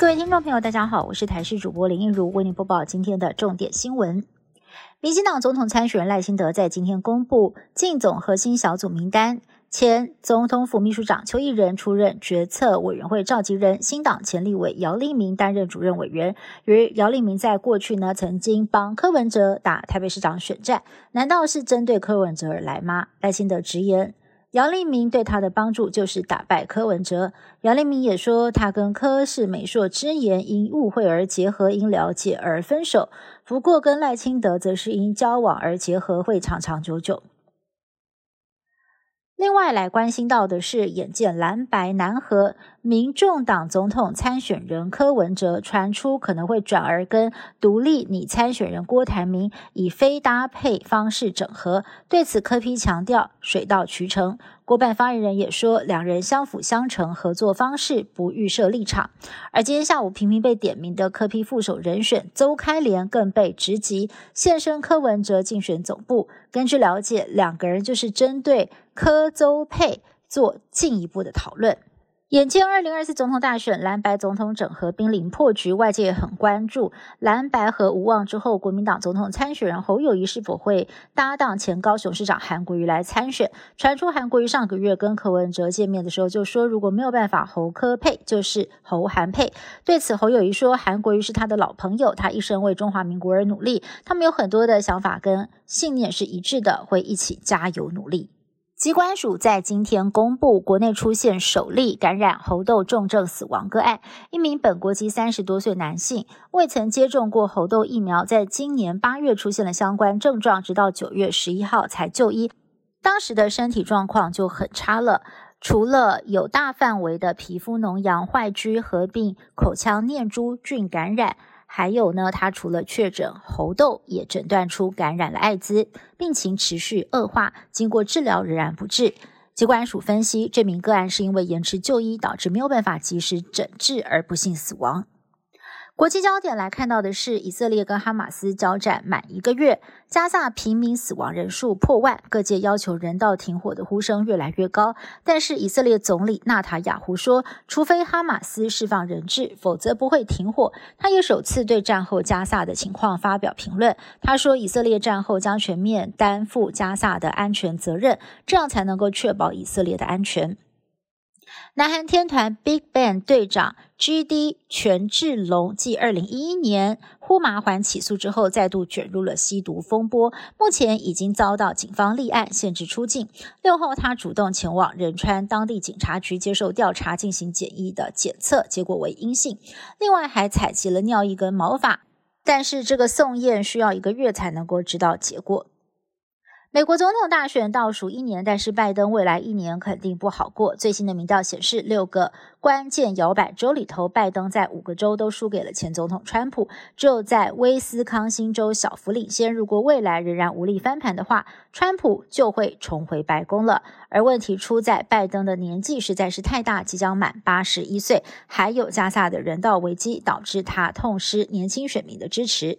各位听众朋友，大家好，我是台视主播林映如，为您播报今天的重点新闻。民进党总统参选人赖清德在今天公布进总核心小组名单，前总统府秘书长邱毅人出任决策委员会召集人，新党前立委姚立明担任主任委员。由于姚立明在过去呢曾经帮柯文哲打台北市长选战，难道是针对柯文哲而来吗？赖清德直言。姚立明对他的帮助就是打败柯文哲。姚立明也说，他跟柯是美硕之言，因误会而结合，因了解而分手。不过，跟赖清德则是因交往而结合，会长长久久。另外来关心到的是，眼见蓝白难合，民众党总统参选人柯文哲传出可能会转而跟独立拟参选人郭台铭以非搭配方式整合。对此，柯批强调水到渠成。国办发言人也说，两人相辅相成，合作方式不预设立场。而今天下午频频被点名的柯批副手人选邹开廉更被直击现身柯文哲竞选总部。根据了解，两个人就是针对柯邹佩做进一步的讨论。眼见二零二四总统大选，蓝白总统整合濒临破局，外界很关注蓝白和无望之后，国民党总统参选人侯友谊是否会搭档前高雄市长韩国瑜来参选？传出韩国瑜上个月跟柯文哲见面的时候就说，如果没有办法侯柯配，就是侯韩配。对此，侯友谊说，韩国瑜是他的老朋友，他一生为中华民国而努力，他们有很多的想法跟信念是一致的，会一起加油努力。机关署在今天公布，国内出现首例感染猴痘重症死亡个案。一名本国籍三十多岁男性，未曾接种过猴痘疫苗，在今年八月出现了相关症状，直到九月十一号才就医，当时的身体状况就很差了，除了有大范围的皮肤脓疡坏疽，合并口腔念珠菌感染。还有呢，他除了确诊喉痘，也诊断出感染了艾滋，病情持续恶化，经过治疗仍然不治。机关署分析，这名个案是因为延迟就医，导致没有办法及时诊治而不幸死亡。国际焦点来看到的是，以色列跟哈马斯交战满一个月，加萨平民死亡人数破万，各界要求人道停火的呼声越来越高。但是以色列总理纳塔雅胡说，除非哈马斯释放人质，否则不会停火。他也首次对战后加萨的情况发表评论。他说，以色列战后将全面担负加萨的安全责任，这样才能够确保以色列的安全。南韩天团 Big Bang 队长 G.D. 权志龙继二零一一年呼麻环起诉之后，再度卷入了吸毒风波，目前已经遭到警方立案，限制出境。六号，他主动前往仁川当地警察局接受调查，进行简易的检测，结果为阴性。另外，还采集了尿液跟毛发，但是这个送验需要一个月才能够知道结果。美国总统大选倒数一年，但是拜登未来一年肯定不好过。最新的民调显示，六个关键摇摆州里头，拜登在五个州都输给了前总统川普，只有在威斯康星州小幅领先。如果未来仍然无力翻盘的话，川普就会重回白宫了。而问题出在拜登的年纪实在是太大，即将满八十一岁，还有加萨的人道危机，导致他痛失年轻选民的支持。